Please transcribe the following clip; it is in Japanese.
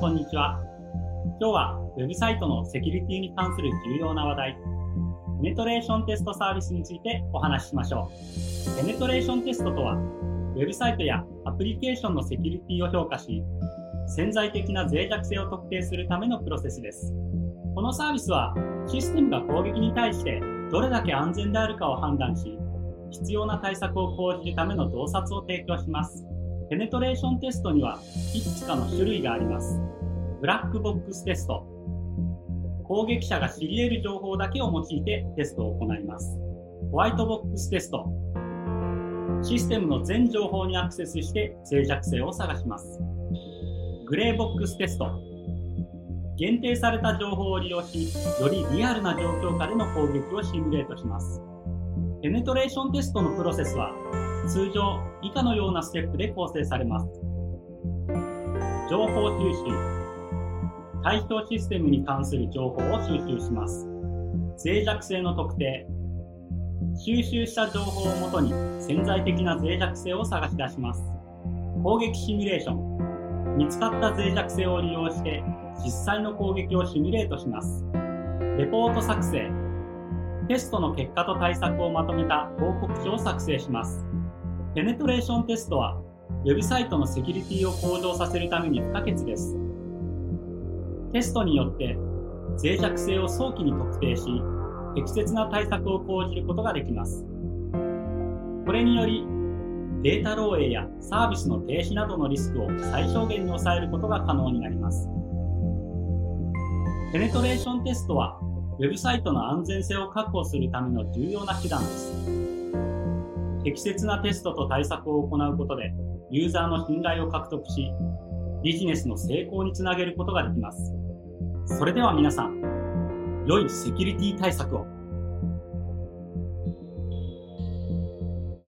こんにちは。今日はウェブサイトのセキュリティに関する重要な話題、ペネトレーションテストサービスについてお話ししましょう。ペネトレーションテストとは、ウェブサイトやアプリケーションのセキュリティを評価し、潜在的な脆弱性を特定するためのプロセスです。このサービスは、システムが攻撃に対してどれだけ安全であるかを判断し、必要な対策を講じるための洞察を提供します。ペネトレーションテストにはいくつかの種類があります。ブラックボックステスト。攻撃者が知り得る情報だけを用いてテストを行います。ホワイトボックステスト。システムの全情報にアクセスして脆弱性を探します。グレーボックステスト。限定された情報を利用し、よりリアルな状況下での攻撃をシミュレートします。ペネトレーションテストのプロセスは、通常以下のようなステップで構成されます。情報収集。対象システムに関する情報を収集します。脆弱性の特定。収集した情報をもとに潜在的な脆弱性を探し出します。攻撃シミュレーション。見つかった脆弱性を利用して実際の攻撃をシミュレートします。レポート作成。テストの結果と対策をまとめた報告書を作成します。ペネトレーションテストは、ウェブサイトのセキュリティを向上させるために不可欠です。テストによって脆弱性を早期に特定し、適切な対策を講じることができます。これにより、データ漏洩やサービスの停止などのリスクを最小限に抑えることが可能になります。ペネトレーションテストはウェブサイトの安全性を確保するための重要な手段です。適切なテストと対策を行うことで、ユーザーの信頼を獲得し、ビジネスの成功につなげることができます。それでは皆さん、良いセキュリティ対策を。